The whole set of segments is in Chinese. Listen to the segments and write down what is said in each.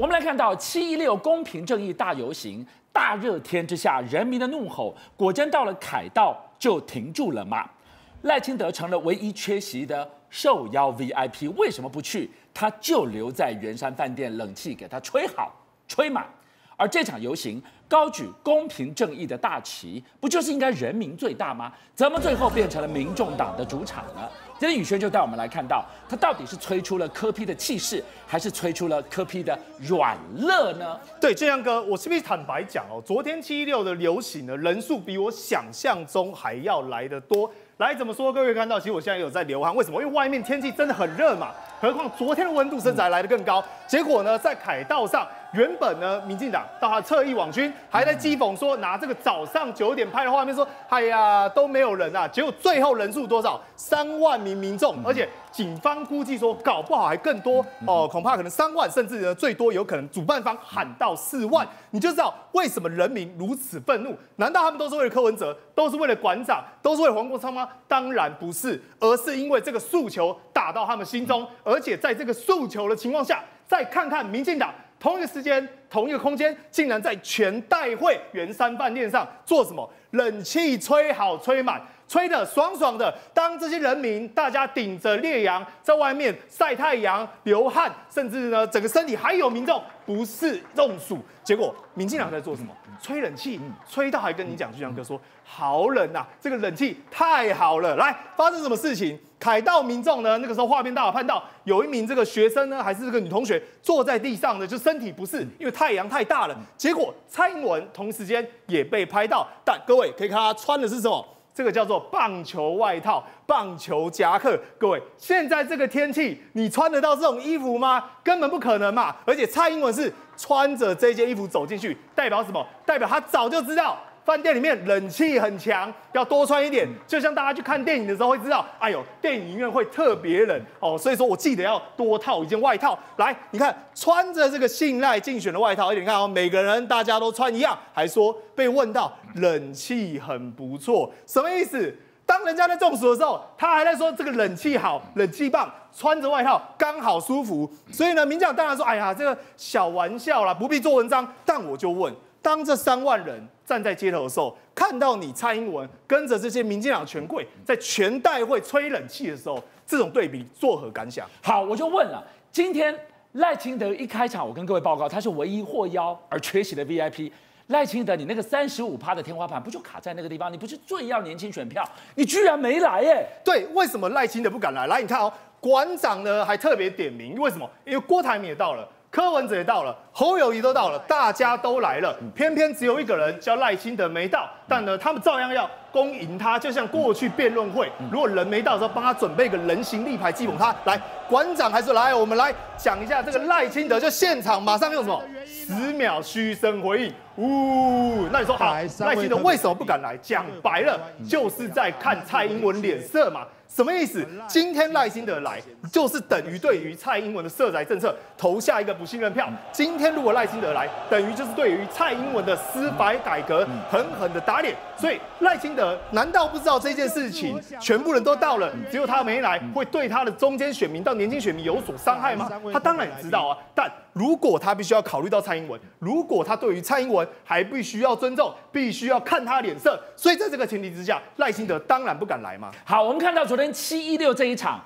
我们来看到七一六公平正义大游行，大热天之下，人民的怒吼果真到了凯道就停住了吗？赖清德成了唯一缺席的受邀 VIP，为什么不去？他就留在圆山饭店，冷气给他吹好吹满。而这场游行高举公平正义的大旗，不就是应该人民最大吗？怎么最后变成了民众党的主场呢？今天宇轩就带我们来看到，他到底是吹出了柯批的气势，还是吹出了柯批的软肋呢？对，建阳哥，我是不是坦白讲哦？昨天七一六的流行呢，人数比我想象中还要来得多。来，怎么说？各位看到，其实我现在有在流汗，为什么？因为外面天气真的很热嘛。何况昨天的温度甚至还来得更高。结果呢，在凯道上，原本呢，民进党到他侧翼网军还在讥讽说，拿这个早上九点拍的画面说，哎呀都没有人啊。结果最后人数多少？三万名民众，而且警方估计说，搞不好还更多哦，恐怕可能三万，甚至呢最多有可能主办方喊到四万。你就知道为什么人民如此愤怒？难道他们都是为了柯文哲，都是为了馆长，都是为了黄国昌吗？当然不是，而是因为这个诉求打到他们心中，而且在这个诉求的情况下，再看看民进党。同一个时间，同一个空间，竟然在全代会圆山饭店上做什么？冷气吹好吹满，吹得爽爽的。当这些人民大家顶着烈阳在外面晒太阳、流汗，甚至呢整个身体还有民众不是中暑，结果民进党在做什么？吹冷气，吹到还跟你讲，就像哥说好冷啊，这个冷气太好了。来，发生什么事情？凯道民众呢？那个时候画面大家看到有一名这个学生呢，还是这个女同学坐在地上呢，就身体不适，因为太阳太大了。结果蔡英文同时间也被拍到，但各位可以看他穿的是什么？这个叫做棒球外套、棒球夹克。各位，现在这个天气，你穿得到这种衣服吗？根本不可能嘛！而且蔡英文是穿着这件衣服走进去，代表什么？代表他早就知道。饭店里面冷气很强，要多穿一点。就像大家去看电影的时候会知道，哎呦，电影院会特别冷哦，所以说我记得要多套一件外套。来，你看穿着这个信赖竞选的外套，而且你看哦，每个人大家都穿一样，还说被问到冷气很不错，什么意思？当人家在中暑的时候，他还在说这个冷气好，冷气棒，穿着外套刚好舒服。所以呢，民进党当然说，哎呀，这个小玩笑啦，不必做文章。但我就问。当这三万人站在街头的时候，看到你蔡英文跟着这些民进党权贵在全代会吹冷气的时候，这种对比作何感想？好，我就问了，今天赖清德一开场，我跟各位报告，他是唯一获邀而缺席的 VIP。赖清德，你那个三十五趴的天花板不就卡在那个地方？你不是最要年轻选票，你居然没来耶？对，为什么赖清德不敢来？来，你看哦，馆长呢还特别点名，为什么？因为郭台铭也到了。柯文哲也到了，侯友谊都到了，大家都来了，偏偏只有一个人叫赖清德没到。但呢，他们照样要恭迎他，就像过去辩论会，如果人没到的时候，帮他准备一个人形立牌祭捧他。来，馆长还是来，我们来讲一下这个赖清德，就现场马上用什么十秒嘘声回应。呜，那你说好，赖清德为什么不敢来？讲白了，就是在看蔡英文脸色嘛。什么意思？今天赖清德来，就是等于对于蔡英文的涉宅政策投下一个不信任票。今天如果赖清德来，等于就是对于蔡英文的司法改革狠狠的打脸。所以赖清德难道不知道这件事情全部人都到了，只有他没来，会对他的中间选民到年轻选民有所伤害吗？他当然知道啊，但。如果他必须要考虑到蔡英文，如果他对于蔡英文还必须要尊重，必须要看他脸色，所以在这个前提之下，赖清德当然不敢来嘛。好，我们看到昨天七一六这一场，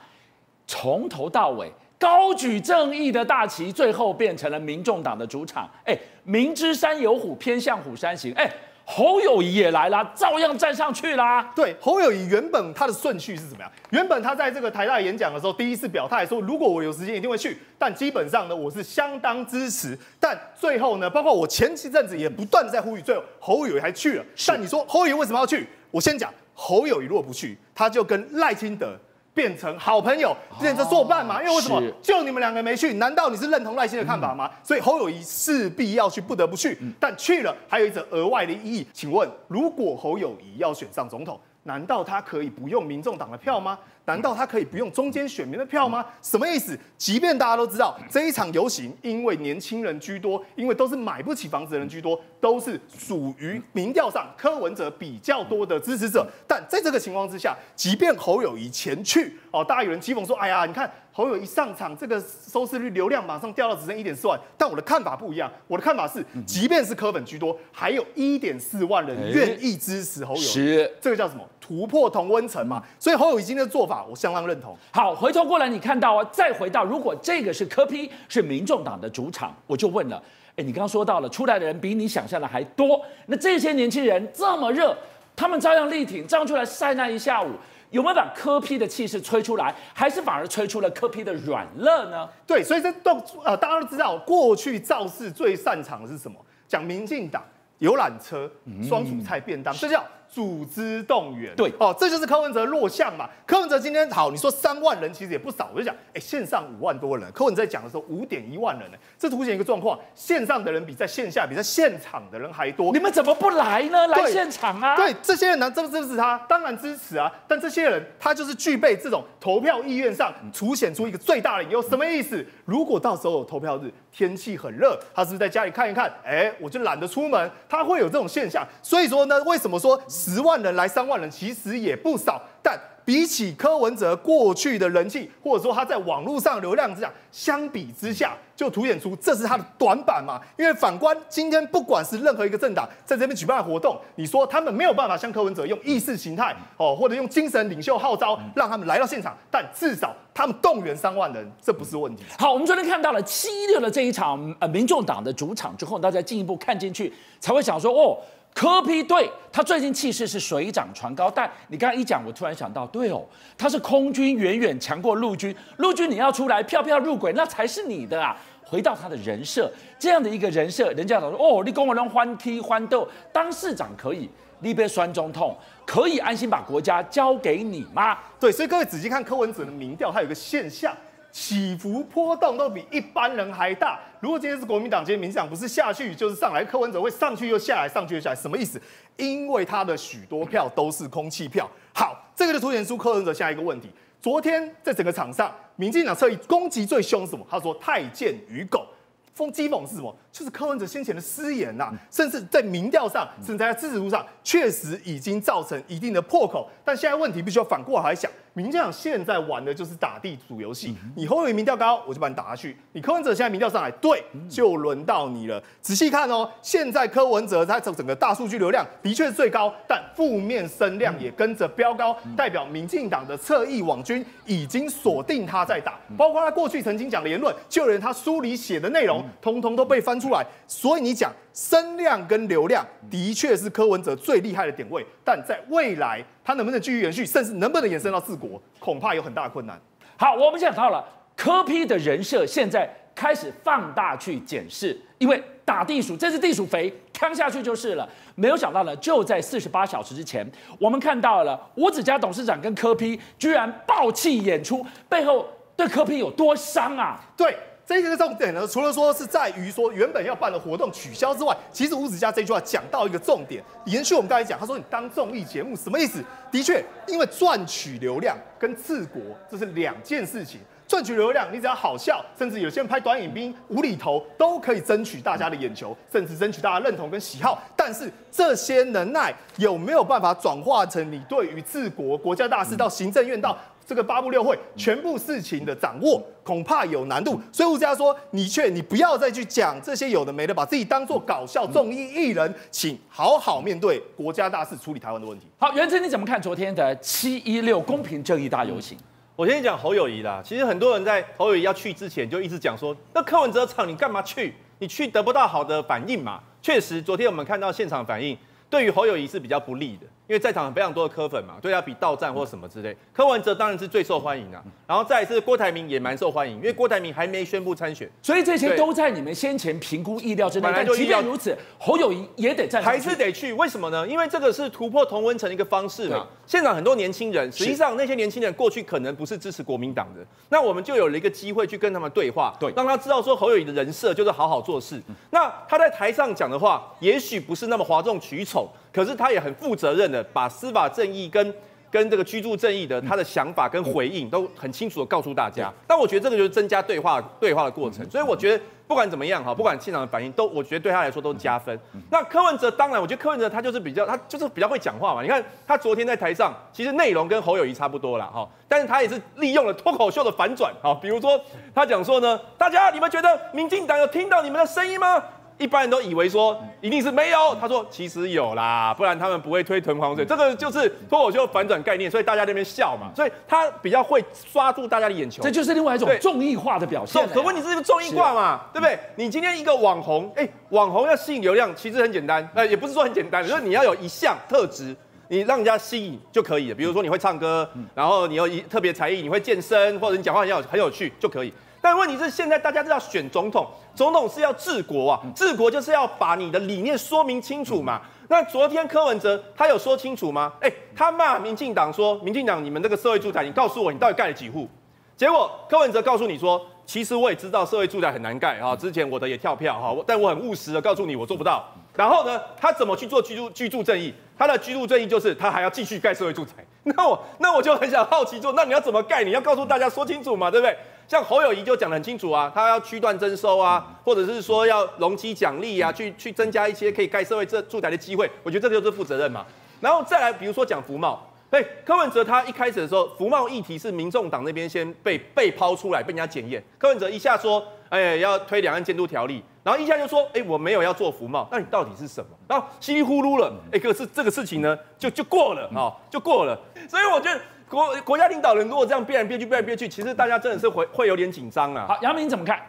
从头到尾高举正义的大旗，最后变成了民众党的主场。哎，明知山有虎，偏向虎山行。哎。侯友宜也来了，照样站上去啦。对，侯友宜原本他的顺序是怎么样？原本他在这个台大演讲的时候，第一次表态说，如果我有时间一定会去。但基本上呢，我是相当支持。但最后呢，包括我前期阵子也不断在呼吁，最后侯友宜还去了。但你说侯友宜为什么要去？我先讲，侯友宜如果不去，他就跟赖清德。变成好朋友，变成作伴嘛？因为为什么？就你们两个没去，难道你是认同赖清的看法吗？所以侯友谊势必要去，不得不去。但去了，还有一则额外的意义。请问，如果侯友谊要选上总统，难道他可以不用民众党的票吗？难道他可以不用中间选民的票吗？什么意思？即便大家都知道这一场游行，因为年轻人居多，因为都是买不起房子的人居多，都是属于民调上柯文哲比较多的支持者。但在这个情况之下，即便侯友谊前去，哦，大家有人讥讽说，哎呀，你看。侯友谊上场，这个收视率流量马上掉到只剩一点四万。但我的看法不一样，我的看法是，即便是柯粉居多，还有一点四万人愿意支持侯友宜。是，这个叫什么？突破同温层嘛。所以侯友宜今天的做法，我相当认同。好，回头过来，你看到啊，再回到，如果这个是柯批是民众党的主场，我就问了，哎，你刚刚说到了，出来的人比你想象的还多，那这些年轻人这么热，他们照样力挺，这样出来晒那一下午。有没有把柯批的气势吹出来，还是反而吹出了柯批的软肋呢？对，所以这都呃，大家都知道，过去造势最擅长的是什么？讲民进党游览车、双主菜便当，这叫。组织动员，对哦，这就是柯文哲弱项嘛。柯文哲今天好，你说三万人其实也不少，我就讲，哎，线上五万多人，柯文哲在讲的时候五点一万人呢，这凸显一个状况，线上的人比在线下、比在现场的人还多。你们怎么不来呢？来现场啊！对，这些人呢，支不支持他？当然支持啊。但这些人他就是具备这种投票意愿上凸显出一个最大的理由，什么意思？如果到时候有投票日，天气很热，他是不是在家里看一看？哎，我就懒得出门，他会有这种现象。所以说呢，为什么说？十万人来三万人，其实也不少，但比起柯文哲过去的人气，或者说他在网络上流量之下，相比之下，就凸显出这是他的短板嘛。因为反观今天，不管是任何一个政党在这边举办的活动，你说他们没有办法像柯文哲用意识形态哦，或者用精神领袖号召，让他们来到现场，但至少他们动员三万人，这不是问题。好，我们昨天看到了七六的这一场呃，民众党的主场之后，大家进一步看进去，才会想说哦。柯批对他最近气势是水涨船高，但你刚刚一讲，我突然想到，对哦，他是空军远远强过陆军，陆军你要出来票票入轨，那才是你的啊。回到他的人设，这样的一个人设，人家老说哦，你跟我能欢踢欢斗，当市长可以，你别酸中痛，可以安心把国家交给你吗？对，所以各位仔细看柯文哲的民调，它有个现象。起伏波动都比一般人还大。如果今天是国民党，今天民进党不是下去就是上来，柯文哲会上去又下来，上去又下来，什么意思？因为他的许多票都是空气票。好，这个就凸显出柯文哲下一个问题。昨天在整个场上，民进党侧翼攻击最凶什么？他说太监与狗。风讥讽是什么？就是柯文哲先前的失言呐、啊，甚至在民调上，甚至在支持度上，确实已经造成一定的破口。但现在问题必须要反过来想。民进党现在玩的就是打地主游戏，你侯友宜民调高，我就把你打下去；你柯文哲现在民调上来，对，就轮到你了。仔细看哦，现在柯文哲他整整个大数据流量的确是最高，但负面声量也跟着飙高，代表民进党的侧翼网军已经锁定他在打，包括他过去曾经讲的言论，就连他书里写的内容，通通都被翻出来。所以你讲声量跟流量的确是柯文哲最厉害的点位，但在未来。他能不能继续延续，甚至能不能延伸到治国，恐怕有很大的困难。好，我们讲到了柯批的人设，现在开始放大去检视，因为打地鼠，这是地鼠肥，扛下去就是了。没有想到呢，就在四十八小时之前，我们看到了吴子嘉董事长跟柯批居然爆气演出，背后对柯批有多伤啊？对。这一个重点呢，除了说是在于说原本要办的活动取消之外，其实吴子嘉这句话讲到一个重点，延续我们刚才讲，他说你当综艺节目什么意思？的确，因为赚取流量跟治国这是两件事情。赚取流量，你只要好笑，甚至有些人拍短影片无厘头，都可以争取大家的眼球，甚至争取大家认同跟喜好。但是这些能耐有没有办法转化成你对于治国、国家大事到行政院到？这个八部六会全部事情的掌握恐怕有难度，所以吴家说：“你却你不要再去讲这些有的没的，把自己当做搞笑综艺艺人，请好好面对国家大事，处理台湾的问题。”好，元之你怎么看昨天的七一六公平正义大游行？我先讲侯友谊啦。其实很多人在侯友谊要去之前就一直讲说：“那柯文哲场你干嘛去？你去得不到好的反应嘛？”确实，昨天我们看到现场反应，对于侯友谊是比较不利的。因为在场非常多的柯粉嘛，对他比到站或什么之类。柯文哲当然是最受欢迎的，然后再一次郭台铭也蛮受欢迎，因为郭台铭还没宣布参选，所以这些都在你们先前评估意料之内。但即便如此，侯友谊也得站，还是得去。为什么呢？因为这个是突破同温层的一个方式嘛。现场很多年轻人，实际上那些年轻人过去可能不是支持国民党的，那我们就有了一个机会去跟他们对话，对，让他知道说侯友谊的人设就是好好做事。那他在台上讲的话，也许不是那么哗众取宠，可是他也很负责任的把司法正义跟跟这个居住正义的他的想法跟回应都很清楚的告诉大家。但我觉得这个就是增加对话对话的过程，所以我觉得。不管怎么样哈，不管现场的反应都，我觉得对他来说都是加分。那柯文哲当然，我觉得柯文哲他就是比较，他就是比较会讲话嘛。你看他昨天在台上，其实内容跟侯友谊差不多啦哈，但是他也是利用了脱口秀的反转啊，比如说他讲说呢，大家你们觉得民进党有听到你们的声音吗？一般人都以为说一定是没有，他说其实有啦，不然他们不会推囤房税。这个就是脱口秀反转概念，所以大家在那边笑嘛，所以他比较会抓住大家的眼球。这就是另外一种综艺化的表现。可问题是这个综艺化嘛，对不对？你今天一个网红，哎，网红要吸引流量，其实很简单，呃，也不是说很简单，就是你要有一项特质，你让人家吸引就可以了。比如说你会唱歌，然后你有一特别才艺，你会健身，或者你讲话很有很有趣就可以。但问题是，现在大家都要选总统，总统是要治国啊，治国就是要把你的理念说明清楚嘛。那昨天柯文哲他有说清楚吗？哎，他骂民进党说，民进党你们这个社会住宅，你告诉我你到底盖了几户？结果柯文哲告诉你说，其实我也知道社会住宅很难盖啊，之前我的也跳票哈，但我很务实的告诉你我做不到。然后呢，他怎么去做居住居住正义？他的居住正义就是他还要继续盖社会住宅。那我那我就很想好奇做，那你要怎么盖？你要告诉大家说清楚嘛，对不对？像侯友宜就讲得很清楚啊，他要区段征收啊，或者是说要容积奖励啊，去去增加一些可以盖社会这住宅的机会，我觉得这个就是负责任嘛。然后再来，比如说讲服贸，对，柯文哲他一开始的时候，服贸议题是民众党那边先被被抛出来，被人家检验。柯文哲一下说，哎，要推两岸监督条例，然后一下就说，哎，我没有要做服贸，那你到底是什么？然后稀里呼噜了，哎，可是这个事情呢，就就过了啊，就过了。所以我觉得。国国家领导人如果这样变来变去变来变去，其实大家真的是会会有点紧张啊。好，杨明你怎么看？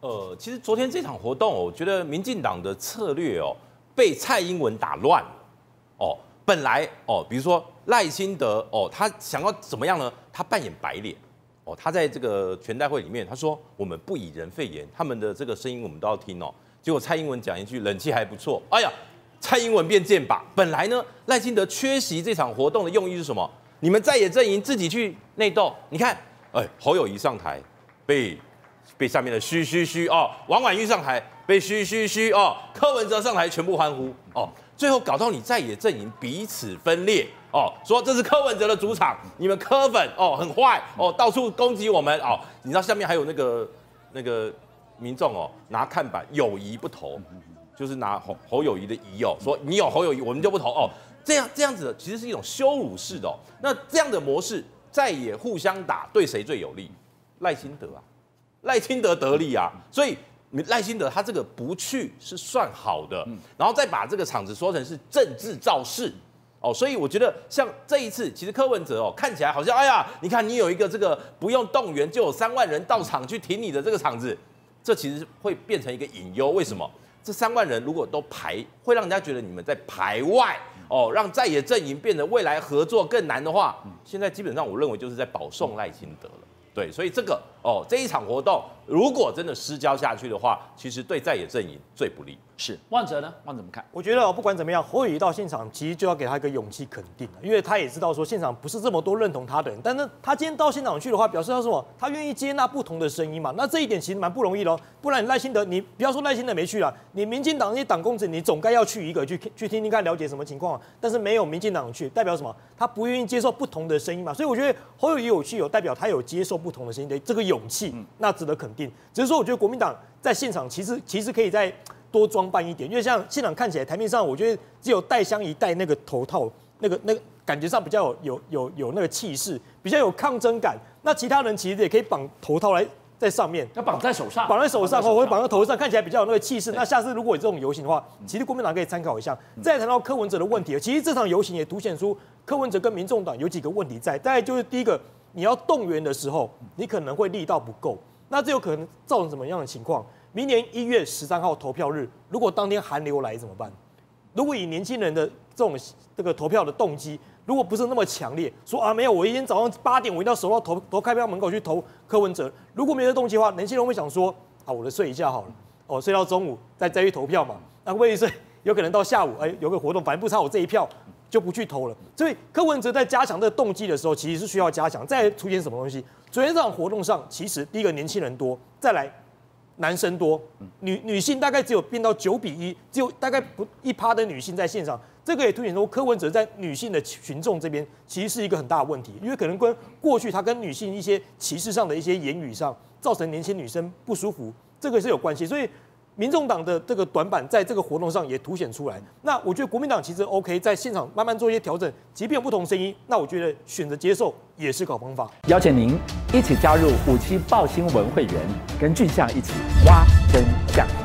呃，其实昨天这场活动，我觉得民进党的策略哦，被蔡英文打乱了。哦，本来哦，比如说赖清德哦，他想要怎么样呢？他扮演白脸哦，他在这个全代会里面，他说我们不以人废言，他们的这个声音我们都要听哦。结果蔡英文讲一句冷气还不错，哎呀，蔡英文变剑靶。本来呢，赖清德缺席这场活动的用意是什么？你们在野阵营自己去内斗，你看，哎，侯友宜上台被被下面的嘘嘘嘘哦，王婉玉上台被嘘嘘嘘哦，柯文哲上台全部欢呼哦，最后搞到你在野阵营彼此分裂哦，说这是柯文哲的主场，你们柯粉哦很坏哦，到处攻击我们哦，你知道下面还有那个那个民众哦拿看板友谊不投，就是拿侯侯友宜的宜哦，说你有侯友宜我们就不投哦。这样这样子的其实是一种羞辱式的哦。那这样的模式再也互相打，对谁最有利？赖清德啊，赖清德得利啊。所以赖清德他这个不去是算好的，然后再把这个场子说成是政治造势哦。所以我觉得像这一次，其实柯文哲哦看起来好像哎呀，你看你有一个这个不用动员就有三万人到场去挺你的这个场子，这其实会变成一个隐忧。为什么？这三万人如果都排，会让人家觉得你们在排外。哦，让在野阵营变得未来合作更难的话，现在基本上我认为就是在保送赖清德了。对，所以这个哦，这一场活动如果真的失焦下去的话，其实对在野阵营最不利。是万哲呢？旺怎么看？我觉得不管怎么样，侯友宜到现场其实就要给他一个勇气肯定，因为他也知道说现场不是这么多认同他的人，但是他今天到现场去的话，表示他什么？他愿意接纳不同的声音嘛。那这一点其实蛮不容易的。不然你赖清德，你不要说赖清德没去了，你民进党那些党公子，你总该要去一个去去听听看了解什么情况。但是没有民进党去，代表什么？他不愿意接受不同的声音嘛。所以我觉得侯友宜有去，有代表他有接受不同的声音的这个勇气，那值得肯定。只是说，我觉得国民党在现场其实其实可以再。多装扮一点，因为像现场看起来，台面上我觉得只有戴相仪戴那个头套，那个那个感觉上比较有有有有那个气势，比较有抗争感。那其他人其实也可以绑头套来在上面，要绑在手上，绑在手上或者绑在头上，看起来比较有那个气势。那下次如果有这种游行的话，其实国民党可以参考一下。再谈到柯文哲的问题，其实这场游行也凸显出柯文哲跟民众党有几个问题在。大概就是第一个，你要动员的时候，你可能会力道不够，那这有可能造成什么样的情况？明年一月十三号投票日，如果当天寒流来怎么办？如果以年轻人的这种这个投票的动机，如果不是那么强烈，说啊没有，我一天早上八点我一定要守到投投开票门口去投柯文哲。如果没有这动机的话，年轻人会想说啊，我就睡一觉好了，哦，睡到中午再再去投票嘛。那会不会有可能到下午哎有个活动，反正不差我这一票就不去投了。所以柯文哲在加强这个动机的时候，其实是需要加强。再出现什么东西？昨天这场活动上，其实第一个年轻人多，再来。男生多，女女性大概只有变到九比一，只有大概不一趴的女性在现场。这个也凸显出柯文哲在女性的群众这边其实是一个很大的问题，因为可能跟过去他跟女性一些歧视上的一些言语上，造成年轻女生不舒服，这个是有关系。所以民众党的这个短板在这个活动上也凸显出来。那我觉得国民党其实 OK，在现场慢慢做一些调整，即便有不同声音，那我觉得选择接受也是个方法。邀请您一起加入五七报新闻会员，跟俊相一起挖真相。